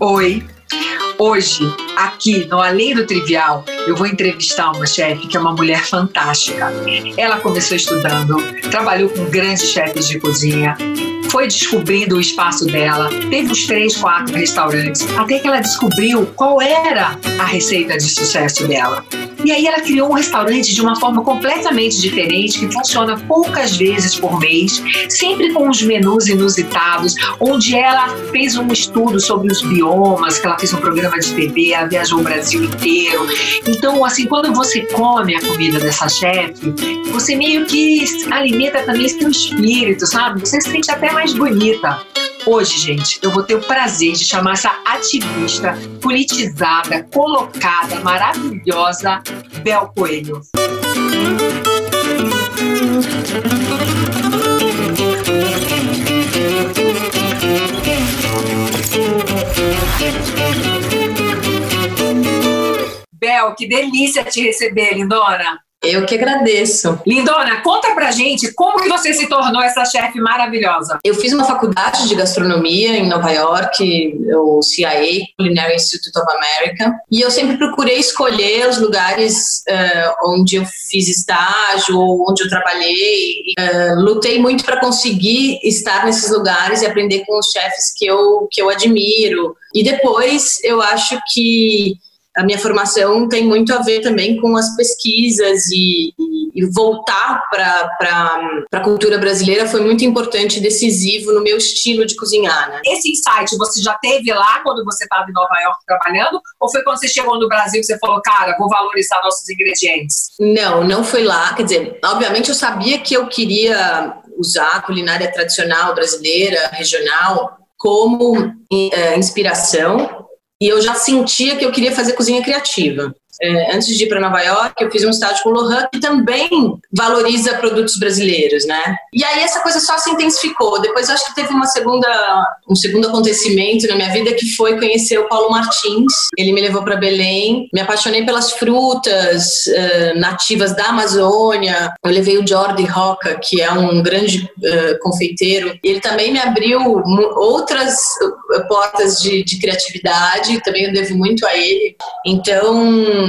Oi. Hoje, aqui no Além do Trivial, eu vou entrevistar uma chefe que é uma mulher fantástica. Ela começou estudando, trabalhou com grandes chefes de cozinha, foi descobrindo o espaço dela, teve uns três, quatro restaurantes, até que ela descobriu qual era a receita de sucesso dela. E aí ela criou um restaurante de uma forma completamente diferente, que funciona poucas vezes por mês, sempre com uns menus inusitados, onde ela fez um estudo sobre os biomas, que ela fez um programa de TV, ela viajou o Brasil inteiro. Então, assim, quando você come a comida dessa chefe, você meio que alimenta também seu espírito, sabe? Você se sente até mais bonita. Hoje, gente, eu vou ter o prazer de chamar essa ativista politizada, colocada, maravilhosa, Bel Coelho. Bel, que delícia te receber, lindona. Eu que agradeço. Lindona, conta pra gente como que você se tornou essa chefe maravilhosa. Eu fiz uma faculdade de gastronomia em Nova York, o CIA, Culinary Institute of America, e eu sempre procurei escolher os lugares uh, onde eu fiz estágio ou onde eu trabalhei. Uh, lutei muito para conseguir estar nesses lugares e aprender com os chefes que eu, que eu admiro. E depois eu acho que a minha formação tem muito a ver também com as pesquisas e, e voltar para a cultura brasileira foi muito importante e decisivo no meu estilo de cozinhar. Né? Esse insight você já teve lá quando você estava em Nova York trabalhando? Ou foi quando você chegou no Brasil que você falou, cara, vou valorizar nossos ingredientes? Não, não foi lá. Quer dizer, obviamente eu sabia que eu queria usar a culinária tradicional brasileira, regional, como é, inspiração e eu já sentia que eu queria fazer cozinha criativa. É, antes de ir para Nova York, eu fiz um estágio com o Lohan, que também valoriza produtos brasileiros, né? E aí essa coisa só se intensificou. Depois eu acho que teve uma segunda, um segundo acontecimento na minha vida que foi conhecer o Paulo Martins. Ele me levou para Belém, me apaixonei pelas frutas uh, nativas da Amazônia. Eu levei o Jordi Roca, que é um grande uh, confeiteiro. Ele também me abriu outras portas de, de criatividade, também eu devo muito a ele. Então,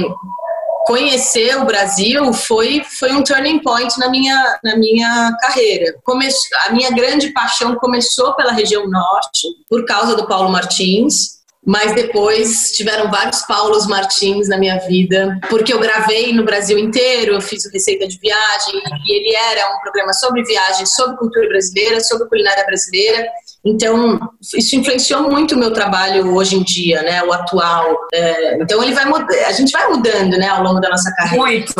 conhecer o Brasil foi, foi um turning point na minha, na minha carreira. Come, a minha grande paixão começou pela região norte, por causa do Paulo Martins, mas depois tiveram vários Paulos Martins na minha vida, porque eu gravei no Brasil inteiro, eu fiz o Receita de Viagem, e ele era um programa sobre viagem, sobre cultura brasileira, sobre culinária brasileira, então, isso influenciou muito o meu trabalho hoje em dia, né, o atual. É, então, ele vai a gente vai mudando, né, ao longo da nossa carreira. Muito.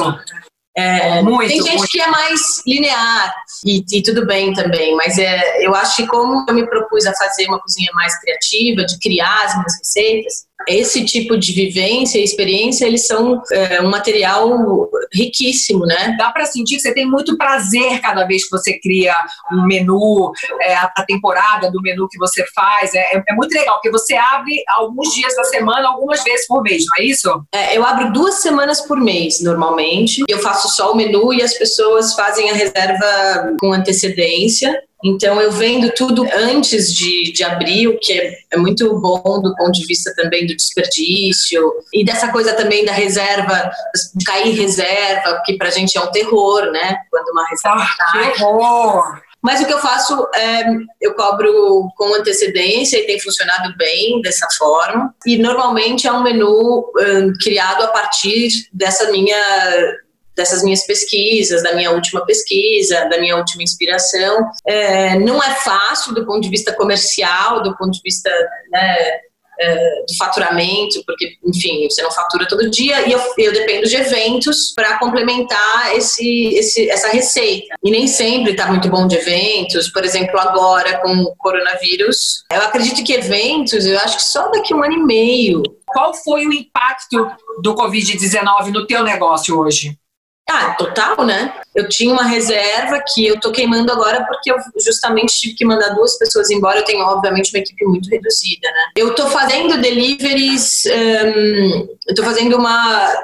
É, muito, tem gente muito. que é mais linear e, e, tudo bem também, mas é, eu acho que como eu me propus a fazer uma cozinha mais criativa, de criar as minhas receitas, esse tipo de vivência e experiência, eles são é, um material riquíssimo, né? Dá para sentir que você tem muito prazer cada vez que você cria um menu, é, a, temporada do menu que você faz. É, é, muito legal, porque você abre alguns dias da semana, algumas vezes por mês, não é isso? É, eu abro duas semanas por mês, normalmente. Eu faço só o menu e as pessoas fazem a reserva com antecedência. Então, eu vendo tudo antes de, de abrir, o que é, é, muito bom do ponto de vista também do desperdício e dessa coisa também da reserva, de cair reserva, que pra gente é um terror, né? Quando uma reserva ah, cai. Que horror! Mas o que eu faço é eu cobro com antecedência e tem funcionado bem dessa forma. E normalmente é um menu criado a partir dessa minha dessas minhas pesquisas, da minha última pesquisa, da minha última inspiração. É, não é fácil do ponto de vista comercial, do ponto de vista né, é, do faturamento, porque, enfim, você não fatura todo dia e eu, eu dependo de eventos para complementar esse, esse, essa receita. E nem sempre está muito bom de eventos, por exemplo, agora com o coronavírus. Eu acredito que eventos, eu acho que só daqui um ano e meio. Qual foi o impacto do Covid-19 no teu negócio hoje? Ah, total, né? Eu tinha uma reserva que eu tô queimando agora porque eu justamente tive que mandar duas pessoas embora. Eu tenho, obviamente, uma equipe muito reduzida, né? Eu tô fazendo deliveries, um, eu tô fazendo uma,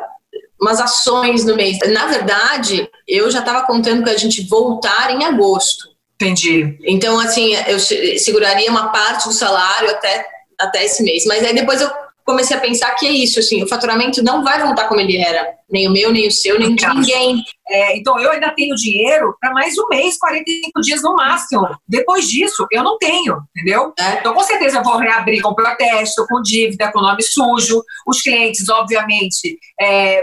umas ações no mês. Na verdade, eu já estava contando com a gente voltar em agosto. Entendi. Então, assim, eu seguraria uma parte do salário até até esse mês. Mas aí depois eu comecei a pensar que é isso, assim, o faturamento não vai voltar como ele era, nem o meu, nem o seu, nem de ninguém. É, então eu ainda tenho dinheiro para mais um mês, 45 dias no máximo. Depois disso, eu não tenho, entendeu? É. Então com certeza eu vou reabrir com protesto, com dívida, com nome sujo. Os clientes, obviamente, é,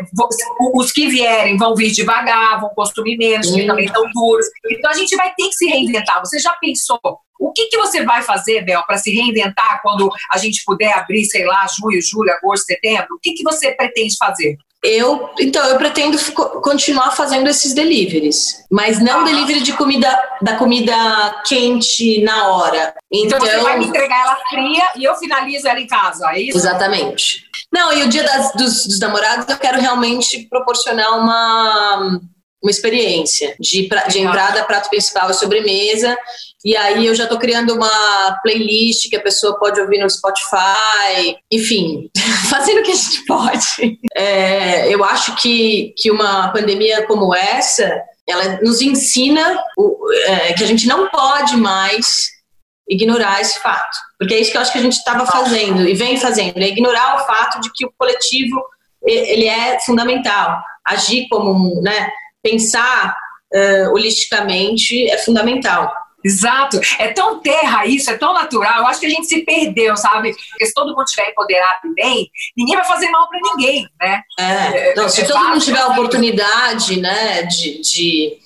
os que vierem vão vir devagar, vão consumir menos, porque também estão duros. Então a gente vai ter que se reinventar. Você já pensou o que, que você vai fazer, Bel, para se reinventar quando a gente puder abrir, sei lá, junho, julho, agosto, setembro? O que, que você pretende fazer? Eu, então, eu pretendo continuar fazendo esses deliveries, mas não ah. delivery de comida da comida quente na hora. Então, então, você vai me entregar ela fria e eu finalizo ela em casa, é isso? Exatamente. Não, e o dia das, dos, dos namorados eu quero realmente proporcionar uma uma experiência de, de entrada, prato principal e sobremesa. E aí eu já estou criando uma playlist que a pessoa pode ouvir no Spotify, enfim, fazendo o que a gente pode. É, eu acho que, que uma pandemia como essa, ela nos ensina o, é, que a gente não pode mais ignorar esse fato. Porque é isso que eu acho que a gente estava fazendo e vem fazendo, é ignorar o fato de que o coletivo ele é fundamental. Agir como um, né, pensar uh, holisticamente é fundamental. Exato. É tão terra isso, é tão natural. Eu acho que a gente se perdeu, sabe? Porque se todo mundo estiver empoderado e bem, ninguém vai fazer mal para ninguém, né? É. é Não, se é todo mundo tiver a oportunidade, né, de, de,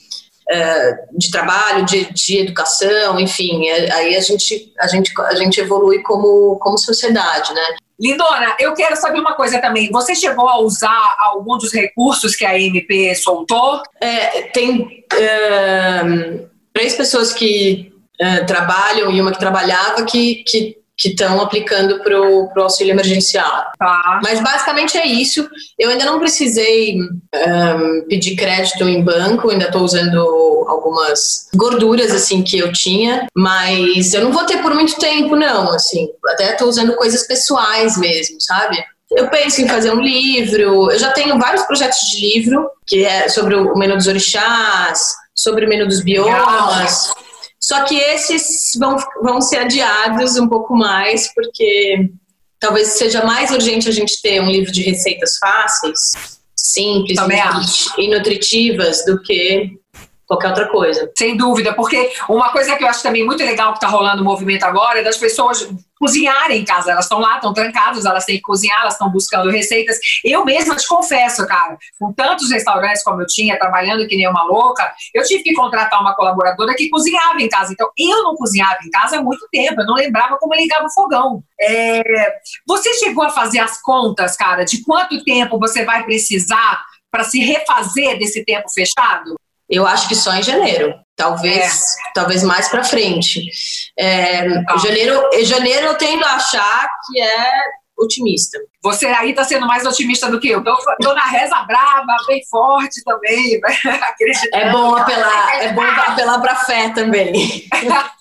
uh, de trabalho, de, de educação, enfim, aí a gente, a gente, a gente evolui como, como sociedade, né? Lindona, eu quero saber uma coisa também. Você chegou a usar algum dos recursos que a MP soltou? É, tem uh, três pessoas que uh, trabalham e uma que trabalhava que, que que estão aplicando para o auxílio emergencial. Tá. Mas basicamente é isso. Eu ainda não precisei um, pedir crédito em banco, ainda estou usando algumas gorduras assim que eu tinha, mas eu não vou ter por muito tempo, não. Assim, até estou usando coisas pessoais mesmo, sabe? Eu penso em fazer um livro. Eu já tenho vários projetos de livro que é sobre o menu dos orixás, sobre o menu dos biomas. Legal. Só que esses vão, vão ser adiados um pouco mais, porque talvez seja mais urgente a gente ter um livro de receitas fáceis, simples e nutritivas do que qualquer outra coisa. Sem dúvida, porque uma coisa que eu acho também muito legal que está rolando o movimento agora é das pessoas cozinharem em casa. Elas estão lá, estão trancadas, elas têm que cozinhar, elas estão buscando receitas. Eu mesma te confesso, cara, com tantos restaurantes como eu tinha, trabalhando que nem uma louca, eu tive que contratar uma colaboradora que cozinhava em casa. Então, eu não cozinhava em casa há muito tempo, eu não lembrava como ligava o fogão. É... Você chegou a fazer as contas, cara, de quanto tempo você vai precisar para se refazer desse tempo fechado? Eu acho que só em janeiro. Talvez, é. talvez mais para frente. É, janeiro, janeiro eu tendo a achar que é otimista. Você aí está sendo mais otimista do que eu. Estou na reza brava, bem forte também. é bom apelar, é bom apelar para fé também.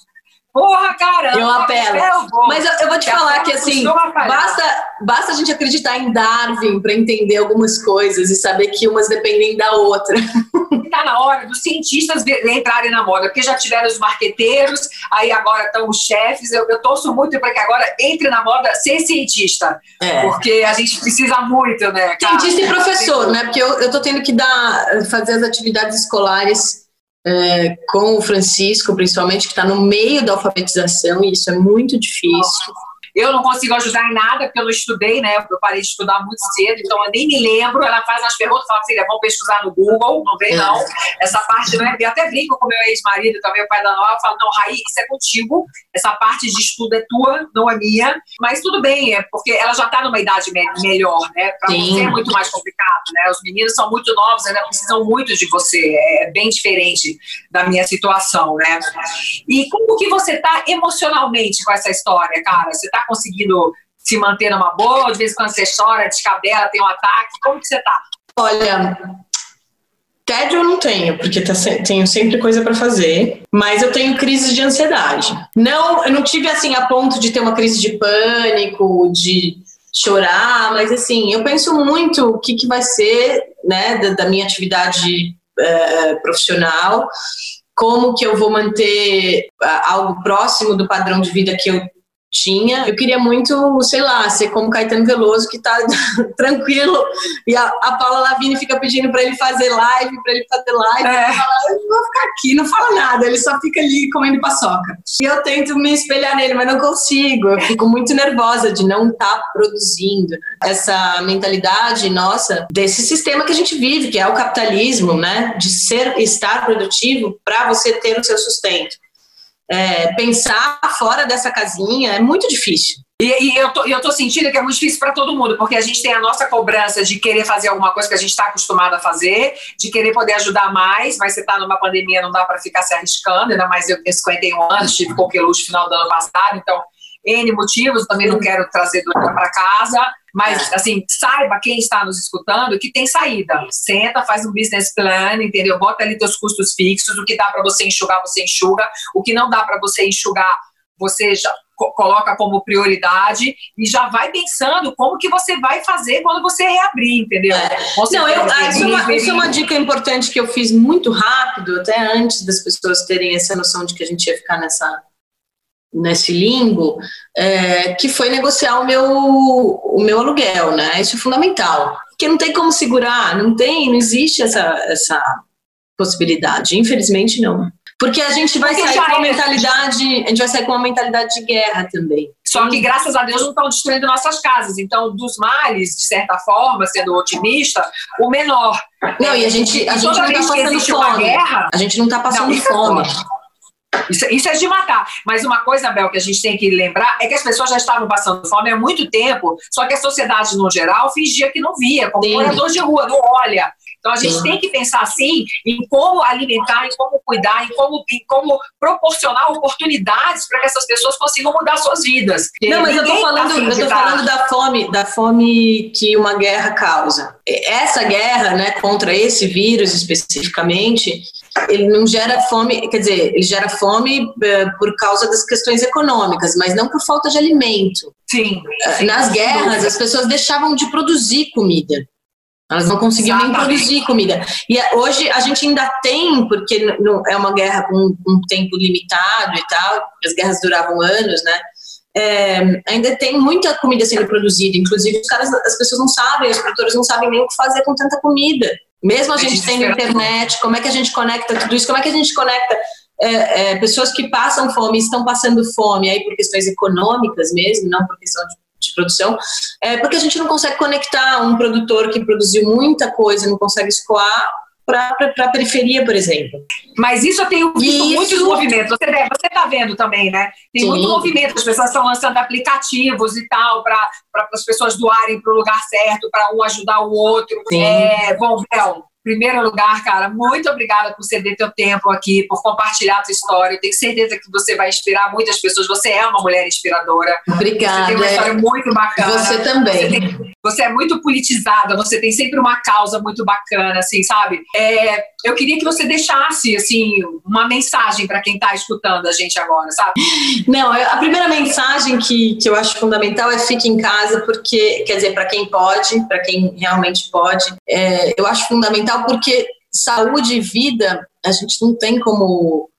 Porra, caramba! Eu apelo. Mas eu, eu, vou te falar que, assim, basta, basta a gente acreditar em Darwin para entender algumas coisas e saber que umas dependem da outra. Está na hora dos cientistas entrarem na moda, porque já tiveram os marqueteiros, aí agora estão os chefes. Eu, eu torço muito para que agora entre na moda ser cientista, é. porque a gente precisa muito, né? Cara? Cientista e professor, né? Porque eu, eu tô tendo que dar, fazer as atividades escolares é, com o Francisco, principalmente, que está no meio da alfabetização, e isso é muito difícil. Eu não consigo ajudar em nada, porque eu não estudei, né? Eu parei de estudar muito cedo, então eu nem me lembro. Ela faz as perguntas, fala, filha, vamos pesquisar no Google, não vem, não. Essa parte não é. Eu até brinco com meu ex-marido, também o pai da Nova, falo, não, Raí, isso é contigo. Essa parte de estudo é tua, não é minha. Mas tudo bem, é porque ela já está numa idade me melhor, né? Para você é muito mais complicado, né? Os meninos são muito novos, ainda precisam muito de você. É bem diferente da minha situação, né? E como que você está emocionalmente com essa história, cara? Você está conseguindo se manter numa boa? De vez em quando você chora, descabela, tem um ataque? Como que você tá? Olha, tédio eu não tenho, porque tá, tenho sempre coisa para fazer, mas eu tenho crises de ansiedade. Não, eu não tive assim a ponto de ter uma crise de pânico, de chorar, mas assim, eu penso muito o que, que vai ser, né, da, da minha atividade é, profissional, como que eu vou manter algo próximo do padrão de vida que eu tinha. Eu queria muito, sei lá, ser como Caetano Veloso, que tá tranquilo, e a, a Paula Lavigne fica pedindo para ele fazer live, para ele fazer live. É. Fala, eu vou ficar aqui, não fala nada, ele só fica ali comendo paçoca. E eu tento me espelhar nele, mas não consigo. Eu fico muito nervosa de não estar tá produzindo. Essa mentalidade nossa, desse sistema que a gente vive, que é o capitalismo, né? De ser, estar produtivo para você ter o seu sustento é, pensar fora dessa casinha é muito difícil. E, e eu, tô, eu tô sentindo que é muito difícil para todo mundo, porque a gente tem a nossa cobrança de querer fazer alguma coisa que a gente está acostumado a fazer, de querer poder ajudar mais, mas você está numa pandemia, não dá para ficar se arriscando, ainda mais eu tenho 51 anos, tive coqueluche no final do ano passado, então N motivos, também não quero trazer doença para casa, mas é. assim, saiba quem está nos escutando que tem saída. Senta, faz um business plan, entendeu? Bota ali teus custos fixos, o que dá para você enxugar, você enxuga, o que não dá para você enxugar, você já coloca como prioridade e já vai pensando como que você vai fazer quando você reabrir, entendeu? É. Não, eu, ah, isso, é uma, isso, é uma, dica importante que eu fiz muito rápido, até antes das pessoas terem essa noção de que a gente ia ficar nessa nesse limbo, é, que foi negociar o meu, o meu aluguel, né? Isso é fundamental. Porque não tem como segurar, não tem, não existe essa, essa possibilidade. Infelizmente, não. Porque a gente vai Porque sair com uma é. mentalidade, a gente vai sair com uma mentalidade de guerra também. Só que, graças a Deus, não estão destruindo nossas casas. Então, dos males, de certa forma, sendo otimista, o menor. Não, e a gente, a gente não está passando fome. Guerra, a gente não está passando não, fome. Isso, isso, é de matar. Mas uma coisa, Bel, que a gente tem que lembrar é que as pessoas já estavam passando fome há muito tempo, só que a sociedade, no geral, fingia que não via, como Sim. morador de rua, não olha. Então a gente Sim. tem que pensar assim em como alimentar, em como cuidar, em como, em como proporcionar oportunidades para que essas pessoas consigam mudar suas vidas. Não, mas eu estou falando, tá eu tô falando da fome, da fome que uma guerra causa. Essa guerra, né, contra esse vírus especificamente, ele não gera fome, quer dizer, ele gera fome eh, por causa das questões econômicas, mas não por falta de alimento. Sim. Eh, sim Nas guerras, as pessoas deixavam de produzir comida. Elas não conseguiam nem produzir comida. E eh, hoje a gente ainda tem, porque não, é uma guerra com um tempo limitado e tal, as guerras duravam anos, né? É, ainda tem muita comida sendo produzida. Inclusive, os caras, as pessoas não sabem, os produtores não sabem nem o que fazer com tanta comida. Mesmo a gente tendo internet, como é que a gente conecta tudo isso? Como é que a gente conecta é, é, pessoas que passam fome, estão passando fome aí por questões econômicas mesmo, não por questão de, de produção, é porque a gente não consegue conectar um produtor que produziu muita coisa, não consegue escoar para a periferia, por exemplo. Mas isso eu tenho visto isso. muitos movimentos. Você você está vendo também, né? Tem Sim. muito movimento. As pessoas estão lançando aplicativos e tal para as pessoas doarem para o lugar certo, para um ajudar o outro. Sim. É, bom, Bel, primeiro lugar, cara, muito obrigada por ceder teu tempo aqui, por compartilhar tua história. Eu tenho certeza que você vai inspirar muitas pessoas. Você é uma mulher inspiradora. Obrigada. Você tem uma história muito bacana. Você também. Você, tem, você, é muito politizada, você tem sempre uma causa muito bacana, assim, sabe? É, eu queria que você deixasse, assim, uma mensagem para quem está escutando a gente agora, sabe? Não, a primeira mensagem que, que eu acho fundamental é fique em casa, porque, quer dizer, para quem pode, para quem realmente pode, é, eu acho fundamental porque saúde e vida a gente não tem como,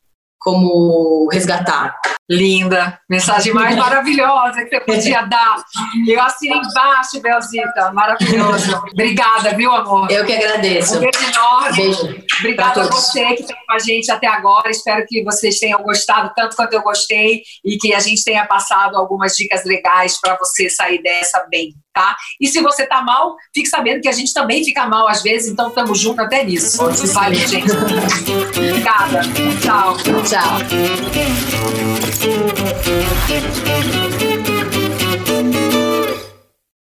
como resgatar. Linda, mensagem mais maravilhosa que você podia dar. Eu assino embaixo, Belzita, maravilhoso. Obrigada, viu, amor? Eu que agradeço. Um beijo enorme. Beijo. Obrigada a você que está com a gente até agora. Espero que vocês tenham gostado tanto quanto eu gostei e que a gente tenha passado algumas dicas legais para você sair dessa bem, tá? E se você tá mal, fique sabendo que a gente também fica mal às vezes, então estamos juntos até nisso. Valeu, gente. Obrigada. Tchau. Tchau.